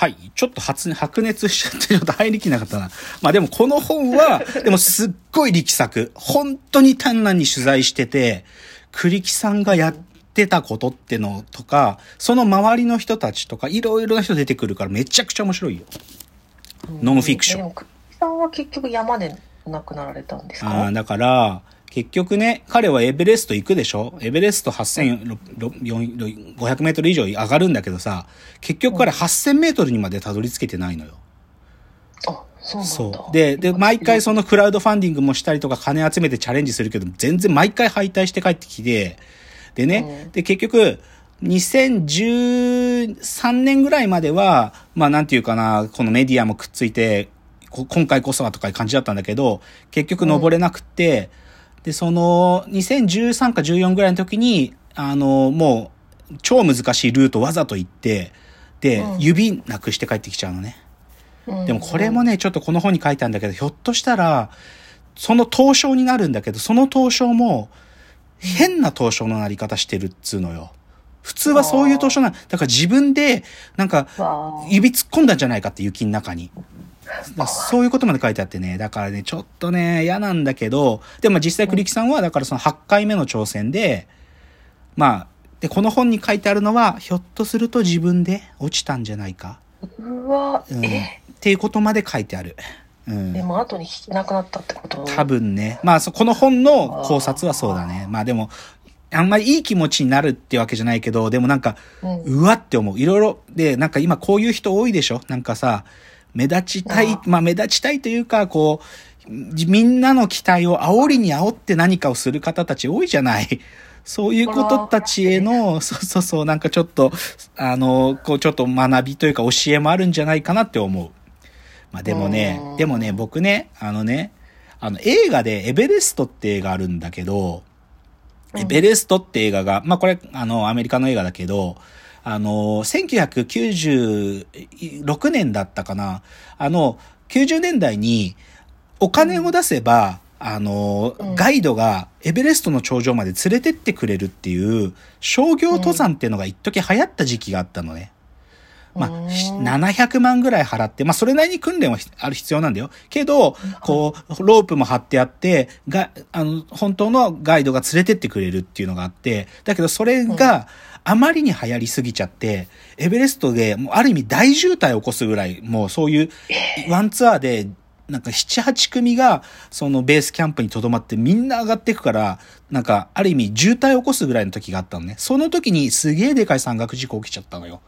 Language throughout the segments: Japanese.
はい。ちょっと発、白熱しちゃってちょっと入りきなかったな。まあでもこの本は、でもすっごい力作。本当に単なに取材してて、栗木さんがやってたことってのとか、その周りの人たちとか、いろいろな人出てくるからめちゃくちゃ面白いよ。ノンフィクション。栗木さんは結局山で亡くなられたんですか？ああ、だから、結局ね、彼はエベレスト行くでしょ？エベレスト8500メートル以上上がるんだけどさ、結局彼8000メートルにまでたどり着けてないのよ。あ、そうなんだ。で、で、毎回そのクラウドファンディングもしたりとか金集めてチャレンジするけど、全然毎回敗退して帰ってきて、でね、うん、で、結局、2013年ぐらいまでは、まあなんていうかな、このメディアもくっついて、今回こそはとかいう感じだったんだけど、結局登れなくって、うんで、その、2013か14ぐらいの時に、あの、もう、超難しいルートわざと行って、で、うん、指なくして帰ってきちゃうのね。うん、でもこれもね、ちょっとこの本に書いたんだけど、ひょっとしたら、その凍傷になるんだけど、その凍傷も、変な凍傷のなり方してるっつうのよ。普通はそういう凍傷な、だから自分で、なんか、指突っ込んだんじゃないかって雪の中に。そういうことまで書いてあってね、だからね、ちょっとね、嫌なんだけど、でも実際栗木さんは、だからその8回目の挑戦で、まあ、で、この本に書いてあるのは、ひょっとすると自分で落ちたんじゃないか。うわ、うん、っていうことまで書いてある。うん、でも後に亡くなったってこと？多分ね。まあ、この本の考察はそうだね。まあでも、あんまりいい気持ちになるってわけじゃないけど、でもなんか、うん、うわって思う。いろいろ、で、なんか今こういう人多いでしょ？なんかさ、目立ちたい、まあ目立ちたいというか、こう、みんなの期待を煽りに煽って何かをする方たち多いじゃない。そういうことたちへの、そうそうそう、なんかちょっと、あの、こうちょっと学びというか教えもあるんじゃないかなって思う。まあでもね、でもね、僕ね、あのね、あの映画でエベレストって映画あるんだけど、エベレストって映画が、まあこれ、あの、アメリカの映画だけど、あの、1996年だったかな。あの、90年代にお金を出せば、あの、ガイドがエベレストの頂上まで連れてってくれるっていう商業登山っていうのが一時流行った時期があったのね。まあ、700万ぐらい払って、まあ、それなりに訓練はある必要なんだよ。けど、こう、ロープも張ってあって、が、あの、本当のガイドが連れてってくれるっていうのがあって、だけどそれが、あまりに流行りすぎちゃって、エベレストで、もうある意味大渋滞を起こすぐらい、もうそういう、ワンツアーで、なんか7、8組が、そのベースキャンプに留まってみんな上がっていくから、なんか、ある意味渋滞を起こすぐらいの時があったのね。その時にすげえでかい山岳事故起きちゃったのよ。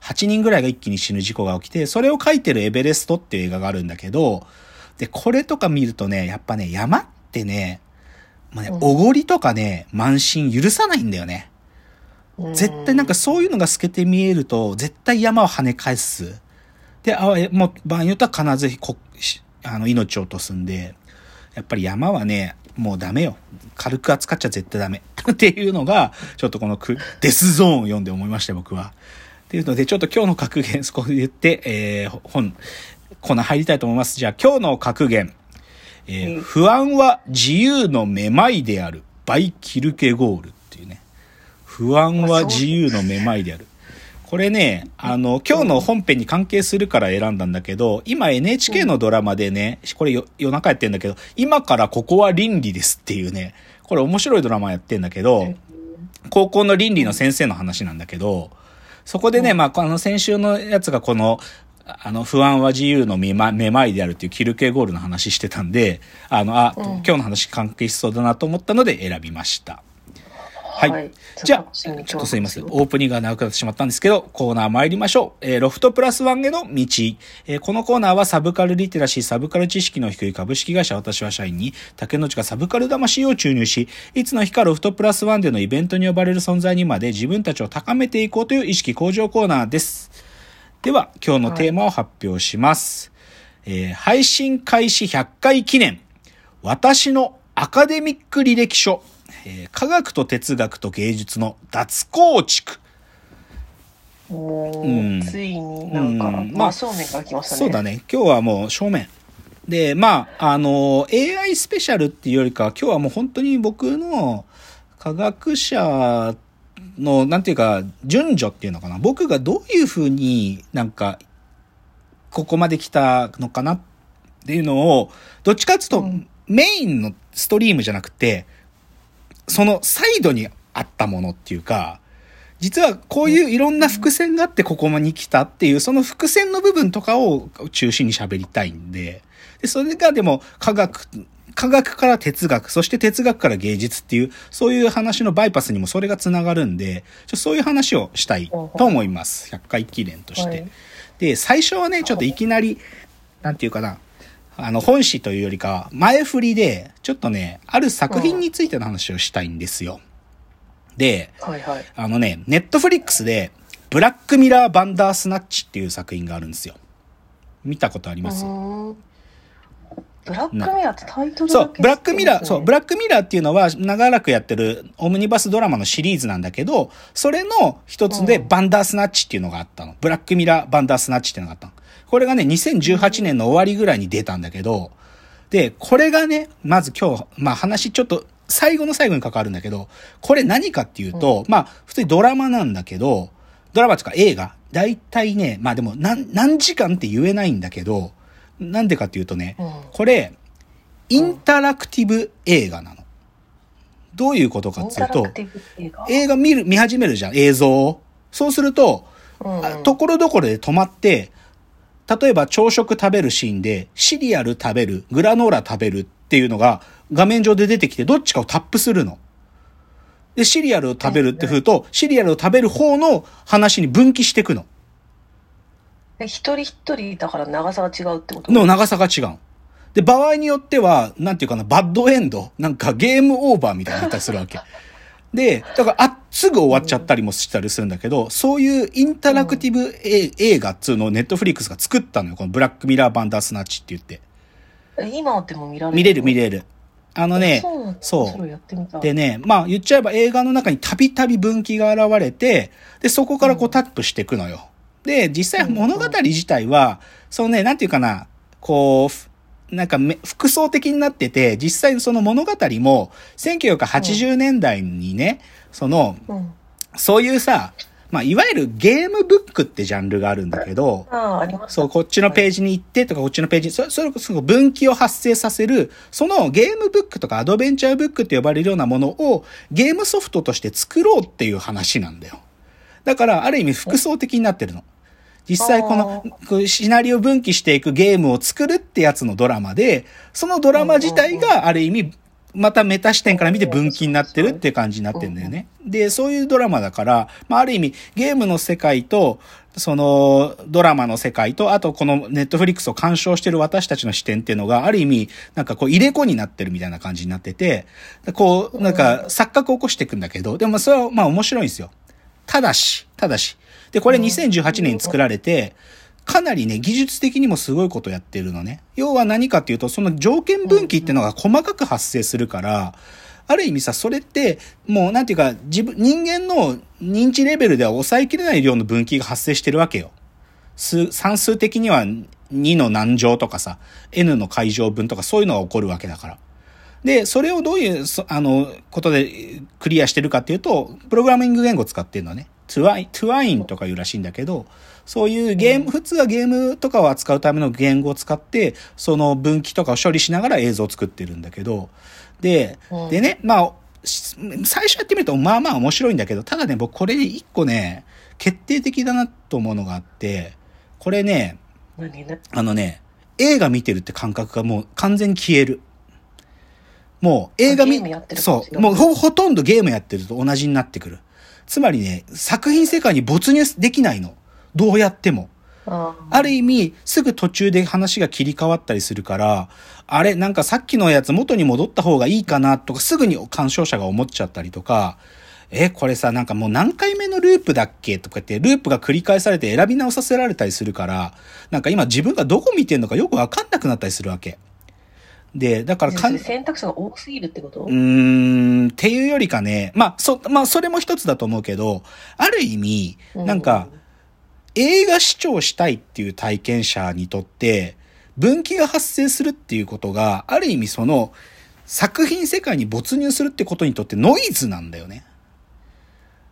8人ぐらいが一気に死ぬ事故が起きて、それを書いてるエベレストっていう映画があるんだけど、で、これとか見るとね、やっぱね、山ってね、まあね、おごりとかね、慢心許さないんだよね。絶対なんかそういうのが透けて見えると、絶対山を跳ね返す。で、あもう場合によっては必ずこあの命を落とすんで、やっぱり山はね、もうダメよ。軽く扱っちゃ絶対ダメ。っていうのが、ちょっとこのデスゾーンを読んで思いました、僕は。っていうので、ちょっと今日の格言、そこで言って、えー、本、コーナー入りたいと思います。じゃあ今日の格言。えー、不安は自由のめまいである。バイ・キルケゴール。不安は自由のめまいである。これね、あの、今日の本編に関係するから選んだんだけど、今 NHK のドラマでね、これ夜中やってんだけど、今からここは倫理ですっていうね、これ面白いドラマやってんだけど、高校の倫理の先生の話なんだけど、そこでね、まあ、この先週のやつがこの、あの、不安は自由のめまめまいであるっていうキルケゴールの話してたんで、あの、あ、今日の話関係しそうだなと思ったので選びました。はい。はい、じゃあ、ちょっとすいません。オープニングが長くなってしまったんですけど、コーナー参りましょう。えー、ロフトプラスワンへの道。えー、このコーナーはサブカルリテラシー、サブカル知識の低い株式会社私は社員に、竹の内がサブカル魂を注入し、いつの日かロフトプラスワンでのイベントに呼ばれる存在にまで自分たちを高めていこうという意識向上コーナーです。では、今日のテーマを発表します。はい、えー、配信開始100回記念。私のアカデミック履歴書。えー、科学と哲学と芸術の脱構築。おうん、ついになんか、うん、まあ正面から来ましたね。そうだね。今日はもう正面。で、まあ、あの、AI スペシャルっていうよりか、今日はもう本当に僕の科学者の、なんていうか、順序っていうのかな。僕がどういうふうになんかここまで来たのかなっていうのを、どっちかっていうと、メインのストリームじゃなくて、そのサイドにあったものっていうか、実はこういういろんな伏線があってここに来たっていう、その伏線の部分とかを中心に喋りたいんで、で、それがでも科学、科学から哲学、そして哲学から芸術っていう、そういう話のバイパスにもそれが繋がるんで、ちょそういう話をしたいと思います。100回記念として。で、最初はね、ちょっといきなり、なんていうかな、あの、本誌というよりか、前振りで、ちょっとね、ある作品についての話をしたいんですよ。で、はいはい、あのね、ネットフリックスで、ブラックミラー・バンダースナッチっていう作品があるんですよ。見たことあります？ブラックミラーってタイトルそう、ブラックミラー、そう、ブラックミラーっていうのは長らくやってるオムニバスドラマのシリーズなんだけど、それの一つでバンダースナッチっていうのがあったの。ブラックミラー、バンダースナッチっていうのがあったの。これがね、2018年の終わりぐらいに出たんだけど、で、これがね、まず今日、まあ話ちょっと最後の最後に関わるんだけど、これ何かっていうと、うん、まあ普通にドラマなんだけど、ドラマとか映画、大体ね、まあでも何、何時間って言えないんだけど、なんでかっていうとね、うん、これ、インタラクティブ映画なの。どういうことかっていうと、映画見る、見始めるじゃん、映像を。そうすると、ところどころで止まって、例えば朝食食べるシーンで、シリアル食べる、グラノーラ食べるっていうのが画面上で出てきて、どっちかをタップするの。で、シリアルを食べるってふうと、シリアルを食べる方の話に分岐していくの。一人一人だから長さが違うってこと？の長さが違う。で、場合によっては、なんていうかな、バッドエンドなんかゲームオーバーみたいになったりするわけ。で、だから、あ、すぐ終わっちゃったりもしたりするんだけど、そういうインタラクティブ映画っつうのをネットフリックスが作ったのよ。このブラックミラーバンダースナッチって言って。今でも見られる見れる見れる。あのね、そう。でね、まあ言っちゃえば映画の中にたびたび分岐が現れて、で、そこからこうタップしていくのよ。で、実際物語自体は、そのね、なんていうかな、こう、なんか複層的になってて、実際その物語も、1980年代にね、その、そういうさ、まあ、いわゆるゲームブックってジャンルがあるんだけど、そう、こっちのページに行ってとか、こっちのページ、そそれこそ分岐を発生させる、そのゲームブックとかアドベンチャーブックって呼ばれるようなものをゲームソフトとして作ろうっていう話なんだよ。だから、ある意味複層的になってるの。実際このシナリオ分岐していくゲームを作るってやつのドラマで、そのドラマ自体がある意味またメタ視点から見て分岐になってるって感じになってるんだよね。で、そういうドラマだから、まあ、ある意味、ゲームの世界と、その、ドラマの世界と、あとこのネットフリックスを鑑賞してる私たちの視点っていうのが、ある意味、なんかこう入れ子になってるみたいな感じになってて、こう、なんか錯覚を起こしていくんだけど、でもそれはまあ面白いんですよ。ただし、ただし。で、これ2018年に作られて、かなりね、技術的にもすごいことやってるのね。要は何かっていうと、その条件分岐っていうのが細かく発生するから、ある意味さ、それって、もうなんていうか、自分、人間の認知レベルでは抑えきれない量の分岐が発生してるわけよ。数、算数的には2の何乗とかさ、n の解乗分とかそういうのが起こるわけだから。で、それをどういう、あの、ことでクリアしてるかっていうと、プログラミング言語を使ってるのね。トゥワイン、トゥワインとかいうらしいんだけど、そういうゲーム、普通はゲームとかを扱うための言語を使って、その分岐とかを処理しながら映像を作ってるんだけど、で、でね、まあ、最初やってみるとまあまあ面白いんだけど、ただね、僕これ一個ね、決定的だなと思うのがあって、これね、あのね、映画見てるって感覚がもう完全に消える。もう映画見、そう、もうほほとんどゲームやってると同じになってくる。つまりね、作品世界に没入できないの。どうやっても。ある意味、すぐ途中で話が切り替わったりするから、あれ、なんかさっきのやつ元に戻った方がいいかなとか、すぐに鑑賞者が思っちゃったりとか、え、これさ、なんかもう何回目のループだっけとか言って、ループが繰り返されて選び直させられたりするから、なんか今自分がどこ見てんのかよくわかんなくなったりするわけ。で、だからかん、選択肢が多すぎるってこと？うーん、っていうよりかね、まあ、そ、まあ、それも一つだと思うけど、ある意味、なんか、映画視聴したいっていう体験者にとって、分岐が発生するっていうことが、ある意味その、作品世界に没入するってことにとってノイズなんだよね。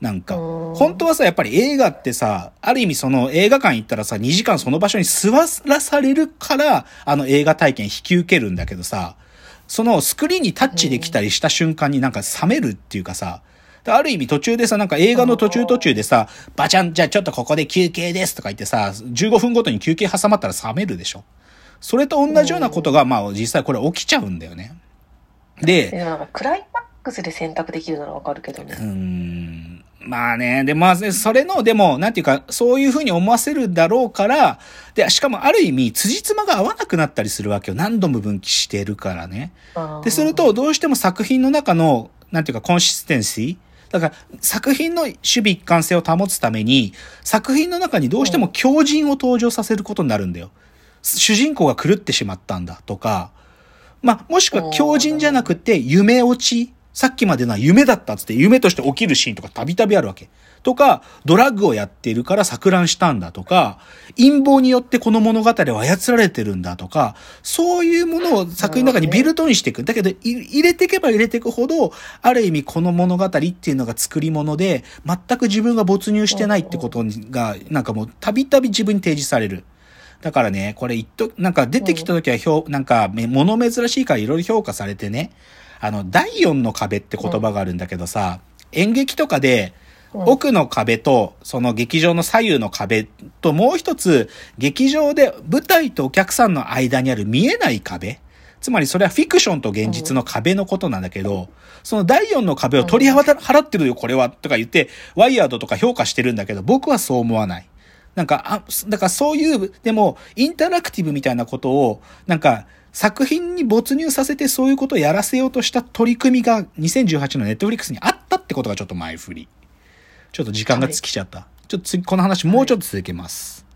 なんか、本当はさ、やっぱり映画ってさ、ある意味その映画館行ったらさ、2時間その場所に座らされるから、あの映画体験引き受けるんだけどさ、そのスクリーンにタッチできたりした瞬間になんか冷めるっていうかさ、ある意味途中でさ、なんか映画の途中途中でさ、バチャン、じゃあちょっとここで休憩ですとか言ってさ、15分ごとに休憩挟まったら冷めるでしょ。それと同じようなことが、まあ実際これ起きちゃうんだよね。で、クライマックスで選択できるならわかるけどね。うん。まあね、で、まあ、それの、でも、なんていうか、そういうふうに思わせるだろうから、で、しかもある意味、辻褄が合わなくなったりするわけよ。何度も分岐してるからね。で、すると、どうしても作品の中の、なんていうか、コンシステンシーだから、作品の守備一貫性を保つために、作品の中にどうしても強靭を登場させることになるんだよ。主人公が狂ってしまったんだとか、まあ、もしくは強靭じゃなくて夢落ちさっきまでのは夢だったっつって夢として起きるシーンとかたびたびあるわけ。とか、ドラッグをやっているから錯乱したんだとか、陰謀によってこの物語は操られてるんだとか、そういうものを作品の中にビルトにしていく。だけど、入れていけば入れていくほど、ある意味この物語っていうのが作り物で、全く自分が没入してないってことが、なんかもうたびたび自分に提示される。だからね、これ言っと、なんか出てきた時は評、なんか、物珍しいからいろいろ評価されてね、あの、第4の壁って言葉があるんだけどさ、演劇とかで、奥の壁と、その劇場の左右の壁と、もう一つ、劇場で舞台とお客さんの間にある見えない壁。つまりそれはフィクションと現実の壁のことなんだけど、その第4の壁を取り払ってるよ、これは、とか言って、ワイヤードとか評価してるんだけど、僕はそう思わない。なんか、あ、だからそういう、でも、インタラクティブみたいなことを、なんか、作品に没入させてそういうことをやらせようとした取り組みが2018のネットフリックスにあったってことがちょっと前振り。ちょっと時間が尽きちゃった。はい、ちょっと次、この話もうちょっと続けます。はい